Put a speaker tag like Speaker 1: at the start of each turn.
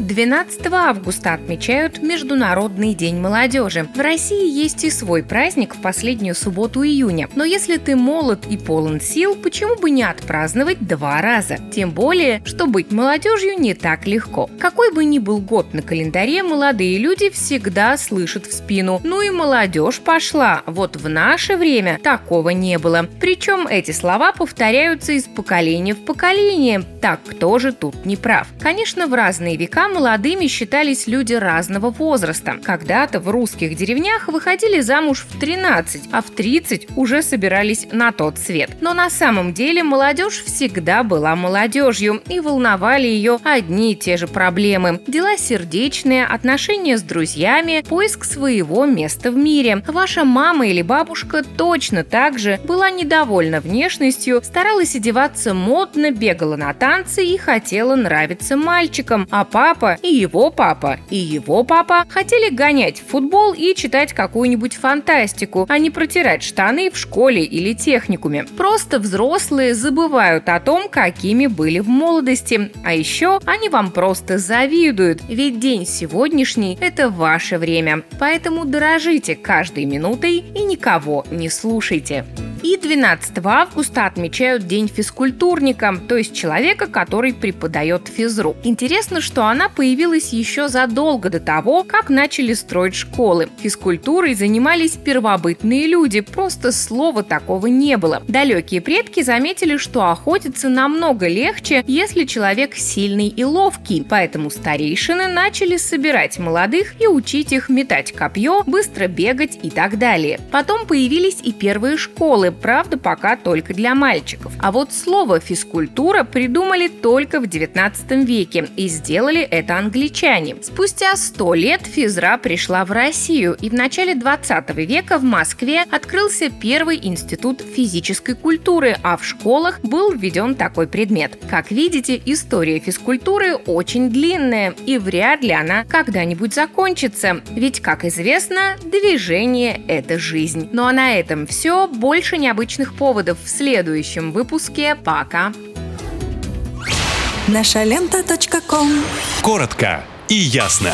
Speaker 1: 12 августа отмечают Международный день молодежи. В России есть и свой праздник в последнюю субботу июня. Но если ты молод и полон сил, почему бы не отпраздновать два раза? Тем более, что быть молодежью не так легко. Какой бы ни был год на календаре, молодые люди всегда слышат в спину. Ну и молодежь пошла. Вот в наше время такого не было. Причем эти слова повторяются из поколения в поколение. Так кто же тут не прав? Конечно, в разные века молодыми считались люди разного возраста. Когда-то в русских деревнях выходили замуж в 13, а в 30 уже собирались на тот свет. Но на самом деле молодежь всегда была молодежью, и волновали ее одни и те же проблемы. Дела сердечные, отношения с друзьями, поиск своего места в мире. Ваша мама или бабушка точно так же была недовольна внешностью, старалась одеваться модно, бегала на танцы и хотела нравиться мальчикам, а папа и его папа, и его папа хотели гонять в футбол и читать какую-нибудь фантастику, а не протирать штаны в школе или техникуме. Просто взрослые забывают о том, какими были в молодости. А еще они вам просто завидуют, ведь день сегодняшний – это ваше время. Поэтому дорожите каждой минутой и никого не слушайте. И 12 августа отмечают День физкультурника, то есть человека, который преподает физру. Интересно, что она появилась еще задолго до того, как начали строить школы. Физкультурой занимались первобытные люди, просто слова такого не было. Далекие предки заметили, что охотиться намного легче, если человек сильный и ловкий, поэтому старейшины начали собирать молодых и учить их метать копье, быстро бегать и так далее. Потом появились и первые школы, правда, пока только для мальчиков. А вот слово «физкультура» придумали только в 19 веке и сделали это англичане. Спустя 100 лет физра пришла в Россию, и в начале 20 века в Москве открылся первый институт физической культуры, а в школах был введен такой предмет. Как видите, история физкультуры очень длинная, и вряд ли она когда-нибудь закончится. Ведь, как известно, движение – это жизнь. Ну а на этом все. Больше необычных поводов в следующем выпуске. Пока!
Speaker 2: Наша лента.
Speaker 3: Коротко и ясно.